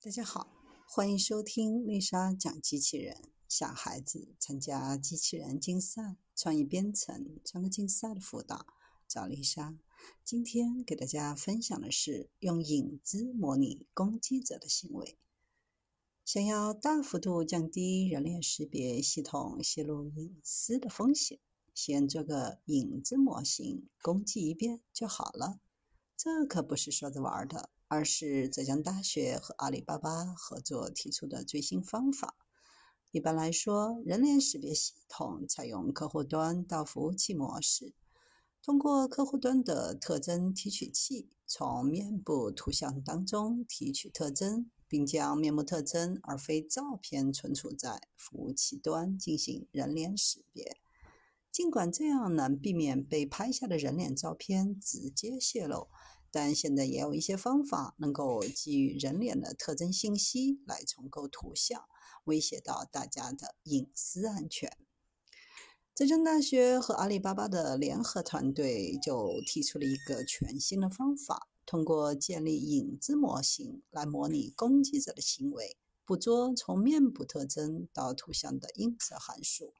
大家好，欢迎收听丽莎讲机器人。小孩子参加机器人竞赛、创意编程、创客竞赛的辅导，找丽莎。今天给大家分享的是用影子模拟攻击者的行为。想要大幅度降低人脸识别系统泄露隐私的风险，先做个影子模型攻击一遍就好了。这可不是说着玩的。而是浙江大学和阿里巴巴合作提出的最新方法。一般来说，人脸识别系统采用客户端到服务器模式，通过客户端的特征提取器，从面部图像当中提取特征，并将面部特征而非照片存储在服务器端进行人脸识别。尽管这样能避免被拍下的人脸照片直接泄露。但现在也有一些方法能够基于人脸的特征信息来重构图像，威胁到大家的隐私安全。浙江大学和阿里巴巴的联合团队就提出了一个全新的方法，通过建立影子模型来模拟攻击者的行为，捕捉从面部特征到图像的映射函数。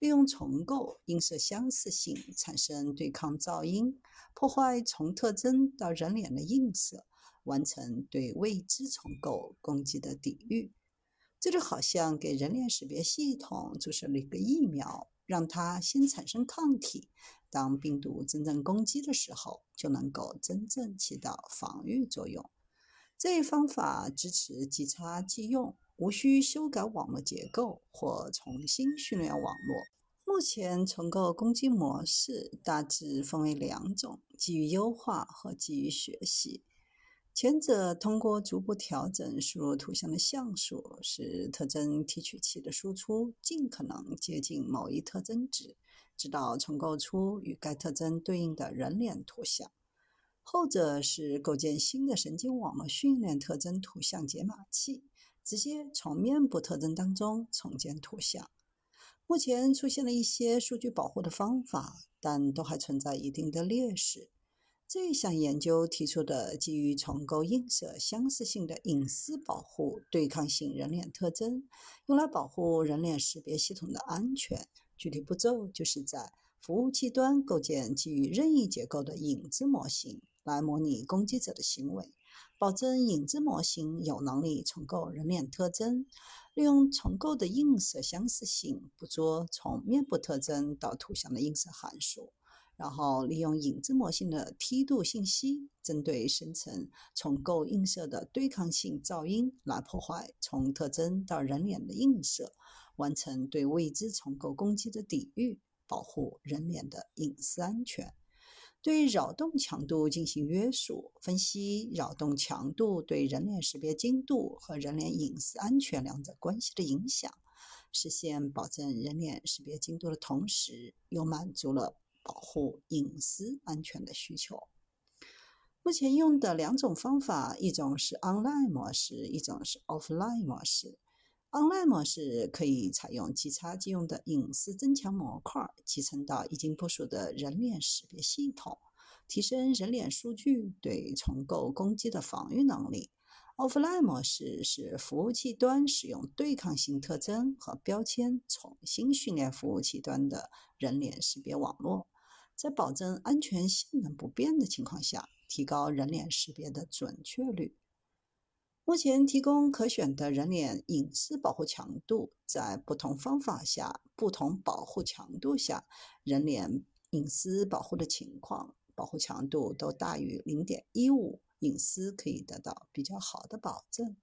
利用重构映射相似性产生对抗噪音，破坏从特征到人脸的映射，完成对未知重构攻击的抵御。这就好像给人脸识别系统注射了一个疫苗，让它先产生抗体，当病毒真正攻击的时候，就能够真正起到防御作用。这一方法支持即插即用。无需修改网络结构或重新训练网络。目前重构攻击模式大致分为两种：基于优化和基于学习。前者通过逐步调整输入图像的像素，使特征提取器的输出尽可能接近某一特征值，直到重构出与该特征对应的人脸图像。后者是构建新的神经网络训练特征图像解码器。直接从面部特征当中重建图像。目前出现了一些数据保护的方法，但都还存在一定的劣势。这项研究提出的基于重构映射相似性的隐私保护对抗性人脸特征，用来保护人脸识别系统的安全。具体步骤就是在服务器端构建基于任意结构的影子模型，来模拟攻击者的行为。保证影子模型有能力重构人脸特征，利用重构的映射相似性捕捉从面部特征到图像的映射函数，然后利用影子模型的梯度信息，针对生成重构映射的对抗性噪音来破坏从特征到人脸的映射，完成对未知重构攻击的抵御，保护人脸的隐私安全。对扰动强度进行约束，分析扰动强度对人脸识别精度和人脸隐私安全两者关系的影响，实现保证人脸识别精度的同时，又满足了保护隐私安全的需求。目前用的两种方法，一种是 online 模式，一种是 offline 模式。Online 模式可以采用即插即用的隐私增强模块，集成到已经部署的人脸识别系统，提升人脸数据对重构攻击的防御能力。Offline 模式是服务器端使用对抗性特征和标签重新训练服务器端的人脸识别网络，在保证安全性能不变的情况下，提高人脸识别的准确率。目前提供可选的人脸隐私保护强度，在不同方法下、不同保护强度下，人脸隐私保护的情况，保护强度都大于零点一五，隐私可以得到比较好的保证。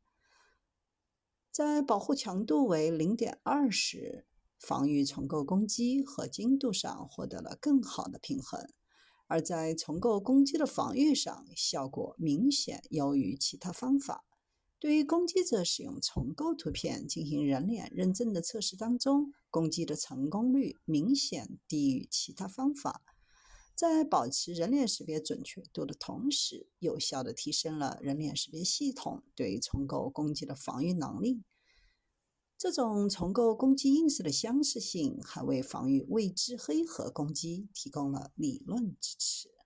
在保护强度为零点二时，防御重构攻击和精度上获得了更好的平衡，而在重构攻击的防御上，效果明显优于其他方法。对于攻击者使用重构图片进行人脸认证的测试当中，攻击的成功率明显低于其他方法，在保持人脸识别准确度的同时，有效地提升了人脸识别系统对重构攻击的防御能力。这种重构攻击映射的相似性，还为防御未知黑盒攻击提供了理论支持。